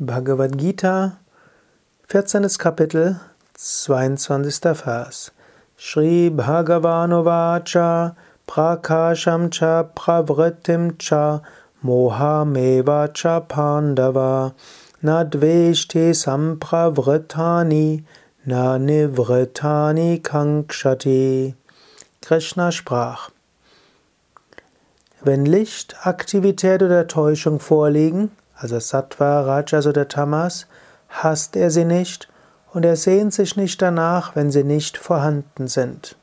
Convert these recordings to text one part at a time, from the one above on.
Bhagavad Gita, 14. Kapitel, 22. Vers. Shri Bhagavanovacha Prakasham cha pravritim cha mohameva cha pandava nadveshti sampravritani na nivritani kankshati. Krishna sprach. Wenn Licht, Aktivität oder Täuschung vorliegen, also Sattva, Rajas oder Tamas, hasst er sie nicht und er sehnt sich nicht danach, wenn sie nicht vorhanden sind.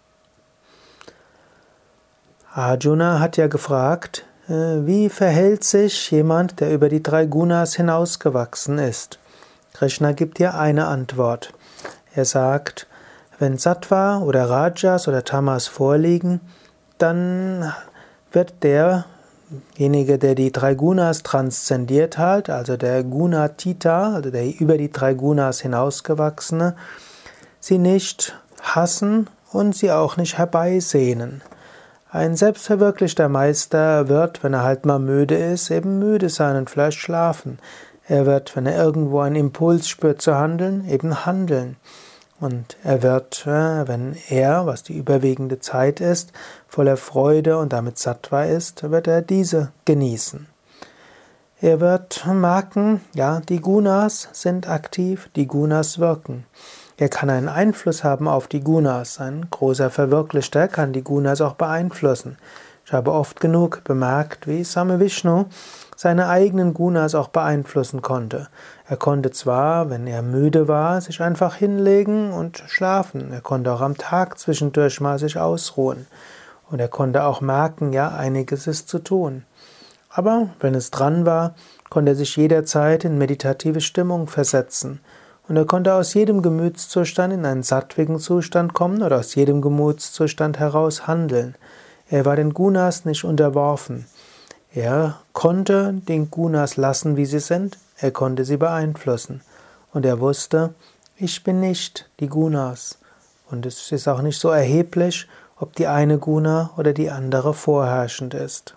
Arjuna hat ja gefragt, äh, wie verhält sich jemand, der über die drei Gunas hinausgewachsen ist? Krishna gibt hier eine Antwort. Er sagt, wenn Sattva oder Rajas oder Tamas vorliegen, dann wird der derjenige, der die drei Gunas transzendiert hat, also der Gunatita, also der über die drei Gunas hinausgewachsene, sie nicht hassen und sie auch nicht herbeisehnen. Ein selbstverwirklichter Meister wird, wenn er halt mal müde ist, eben müde sein und vielleicht schlafen. Er wird, wenn er irgendwo einen Impuls spürt zu handeln, eben handeln. Und er wird, äh, wenn er, was die überwiegende Zeit ist, voller Freude und damit sattwa ist, wird er diese genießen. Er wird merken, ja, die Gunas sind aktiv, die Gunas wirken. Er kann einen Einfluss haben auf die Gunas. Ein großer Verwirklichter kann die Gunas auch beeinflussen. Ich habe oft genug bemerkt, wie Same Vishnu seine eigenen Gunas auch beeinflussen konnte. Er konnte zwar, wenn er müde war, sich einfach hinlegen und schlafen. Er konnte auch am Tag zwischendurch mal sich ausruhen. Und er konnte auch merken, ja, einiges ist zu tun. Aber wenn es dran war, konnte er sich jederzeit in meditative Stimmung versetzen. Und er konnte aus jedem Gemütszustand in einen sattwigen Zustand kommen oder aus jedem Gemütszustand heraus handeln. Er war den Gunas nicht unterworfen. Er konnte den Gunas lassen, wie sie sind, er konnte sie beeinflussen. Und er wusste, ich bin nicht die Gunas. Und es ist auch nicht so erheblich, ob die eine Guna oder die andere vorherrschend ist.